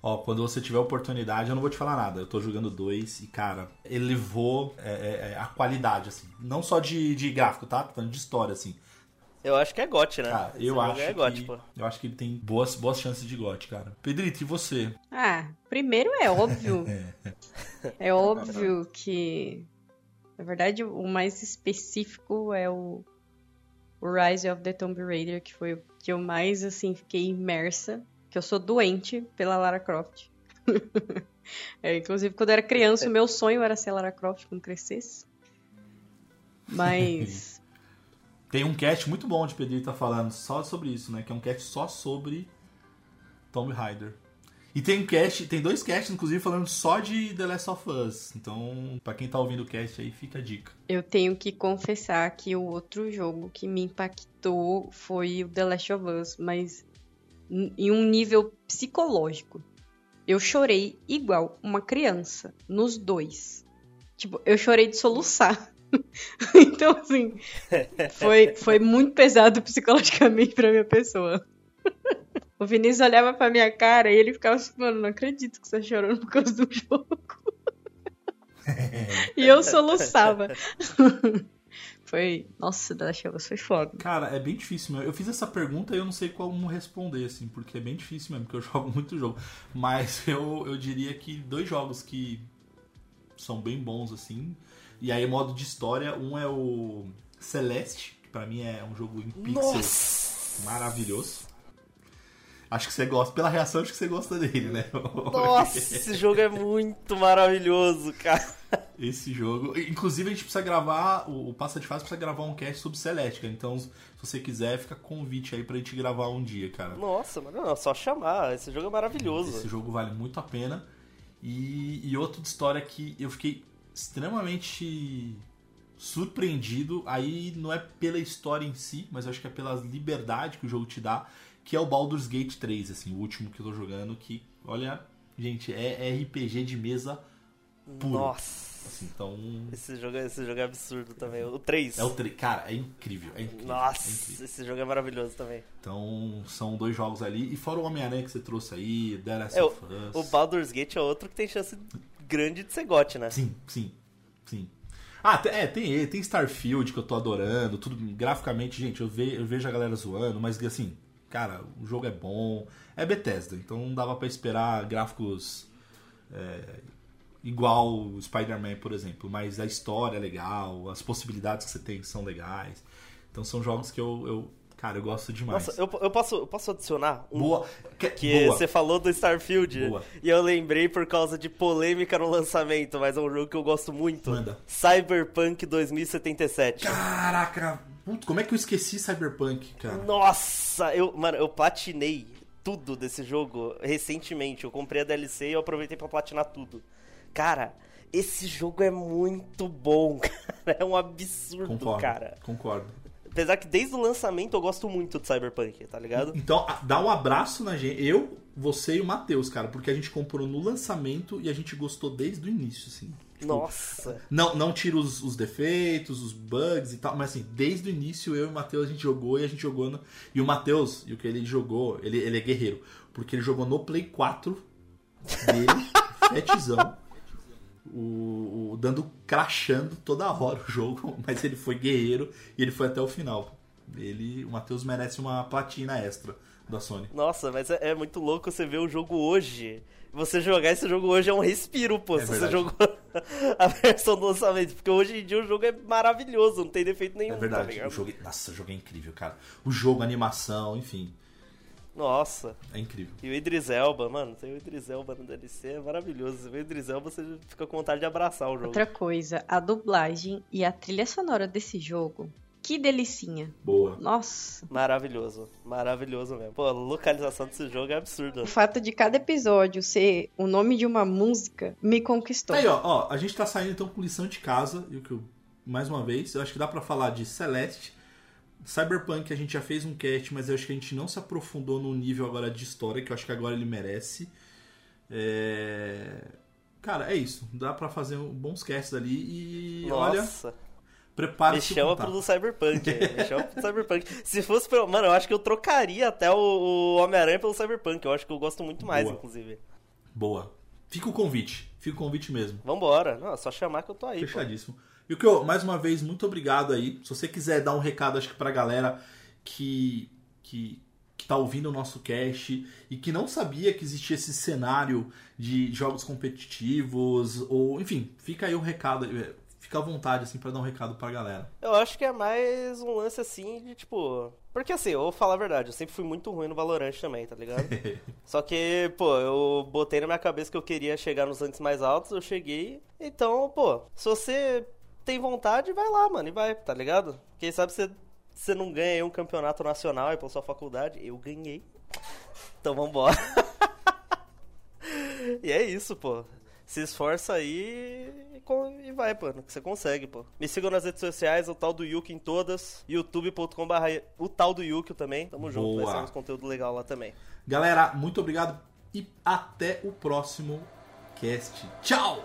Ó, quando você tiver oportunidade, eu não vou te falar nada. Eu tô jogando dois e, cara, elevou é, é, é, a qualidade, assim. Não só de, de gráfico, tá? Tô falando de história, assim. Eu acho que é GOT, né? Cara, eu acho, é GOT, que, pô. eu acho que ele tem boas, boas chances de GOT, cara. Pedrito, e você? Ah, primeiro é óbvio. É óbvio que. Na verdade, o mais específico é o, o Rise of the Tomb Raider, que foi o que eu mais, assim, fiquei imersa. Que eu sou doente pela Lara Croft. É, inclusive, quando eu era criança, o meu sonho era ser Lara Croft quando crescesse. Mas. Tem um cast muito bom de Pedrito tá falando só sobre isso, né? Que é um cast só sobre Tomb Raider. E tem um cast, tem dois casts, inclusive, falando só de The Last of Us. Então, pra quem tá ouvindo o cast aí, fica a dica. Eu tenho que confessar que o outro jogo que me impactou foi o The Last of Us, mas em um nível psicológico. Eu chorei igual uma criança nos dois. Tipo, eu chorei de soluçar. então, assim, foi, foi muito pesado psicologicamente pra minha pessoa. O Vinícius olhava pra minha cara e ele ficava assim, mano, não acredito que você tá chorando por causa do jogo. e eu soluçava. Foi. Nossa, of Us foi foda. Cara, é bem difícil mesmo. Eu fiz essa pergunta e eu não sei como responder, assim, porque é bem difícil mesmo, porque eu jogo muito jogo. Mas eu, eu diria que dois jogos que são bem bons, assim. E aí, modo de história, um é o Celeste, que pra mim é um jogo em pixel Nossa! maravilhoso. Acho que você gosta, pela reação, acho que você gosta dele, né? Nossa, esse jogo é muito maravilhoso, cara. Esse jogo. Inclusive, a gente precisa gravar. O, o Passa de Fase precisa gravar um cast sobre Celestica. Então, se você quiser, fica convite aí pra gente gravar um dia, cara. Nossa, mano, não, só chamar. Esse jogo é maravilhoso. Esse jogo vale muito a pena. E, e outro de história que eu fiquei extremamente surpreendido. Aí não é pela história em si, mas acho que é pela liberdade que o jogo te dá. Que é o Baldur's Gate 3, assim, o último que eu tô jogando. Que, olha, gente, é RPG de mesa puro. Nossa. Assim, então. Esse jogo, é- esse jogo é absurdo também. O 3. É o 3. Cara, é incrível. É incrível. Nossa, é incrível. esse jogo é maravilhoso também. Então, são dois jogos ali. E fora o Homem-Aranha que você trouxe aí, The Last É, of Us. O Baldur's Gate é outro que tem chance grande de ser gote, né? Sim, sim, sim. Ah, é, tem ele, tem Starfield que eu tô adorando, tudo graficamente, gente, eu, ve- eu vejo a galera zoando, mas assim, cara, o jogo é bom, é Bethesda, então não dava pra esperar gráficos é, igual o Spider-Man, por exemplo, mas a história é legal, as possibilidades que você tem são legais, então são jogos que eu, eu cara, eu gosto demais. Nossa, eu, eu, posso, eu posso adicionar um Boa, que, que boa. você falou do Starfield Boa. e eu lembrei por causa de polêmica no lançamento, mas é um jogo que eu gosto muito. Manda. Cyberpunk 2077. Caraca, putz, como é que eu esqueci Cyberpunk, cara? Nossa, eu, mano, eu platinei tudo desse jogo recentemente. Eu comprei a DLC e eu aproveitei pra platinar tudo. Cara, esse jogo é muito bom, cara. É um absurdo, Concordo, cara. concordo. Apesar que desde o lançamento eu gosto muito de Cyberpunk, tá ligado? Então, dá um abraço na gente. Eu, você e o Matheus, cara, porque a gente comprou no lançamento e a gente gostou desde o início, assim. Tipo, Nossa. Não, não tira os, os defeitos, os bugs e tal, mas assim, desde o início eu e o Matheus a gente jogou e a gente jogou no... E o Matheus, e o que ele jogou, ele, ele é guerreiro, porque ele jogou no Play 4 dele, fetzão, o, o- dando, crachando toda hora o jogo, mas ele foi guerreiro e ele foi até o final. Ele, o Matheus merece uma platina extra da Sony. Nossa, mas é, é muito louco você ver o jogo hoje. Você jogar esse jogo hoje é um respiro, pô. É se verdade. você jogou a versão do lançamento. Porque hoje em dia o jogo é maravilhoso, não tem defeito nenhum. É tá verdade, ligado? o jogo, é- nossa, o jogo é incrível, cara. O jogo, a animação, enfim, Nossa. é incrível. E o Idris Elba, mano, tem o Idris Elba no DLC, é maravilhoso. Você vê o Idris Elba, você fica com vontade de abraçar o jogo. Outra coisa, a dublagem e a trilha sonora desse jogo. Que delicinha. Boa. Nossa. Maravilhoso, maravilhoso mesmo. Pô, a localização desse jogo é absurda. O fato de cada episódio ser o nome de uma música me conquistou. Tá aí, ó, ó, a gente tá saindo então com lição de casa, e o que eu, mais uma vez, eu acho que dá pra falar de Celeste, Cyberpunk a gente já fez um cast, mas eu acho que a gente não se aprofundou no nível agora de história, que eu acho que agora ele merece. É... Cara, é isso. Dá pra fazer bons casts ali e olha, Nossa, me prepare-se chama pro do Cyberpunk. me chama pro Cyberpunk. Se fosse pelo. Mano, eu acho que eu trocaria até o, Homem-Aranha pelo Cyberpunk. Eu acho que eu gosto muito mais, Boa. inclusive. Boa. Fica o convite. Fica o convite mesmo. Vambora. Não, é só chamar que eu tô aí. pô. E o que eu, mais uma vez, muito obrigado aí. Se você quiser dar um recado, acho que pra galera que, que, que tá ouvindo o nosso cast e que não sabia que existia esse cenário de jogos competitivos, ou enfim, fica aí o recado. eh, Fica à vontade, assim, pra dar um recado pra galera. Eu acho que é mais um lance assim de tipo. Porque assim, eu vou falar a verdade, eu sempre fui muito ruim no Valorant também, tá ligado? Só que, pô, eu botei na minha cabeça que eu queria chegar nos ranks mais altos, eu cheguei. Então, pô, se você tem vontade, vai lá, mano, e vai, tá ligado? Quem sabe você, você não ganha aí um campeonato nacional aí pela sua faculdade. Eu ganhei. Então vambora. e é isso, pô. Se esforça aí e vai, pô, que você consegue, pô. Me sigam nas redes sociais, o tal do Yuki em todas, youtube.com barra o tal do Yuki também. Tamo junto, vai Boa. sair uns conteúdo legal lá também. Galera, muito obrigado e até o próximo cast. Tchau!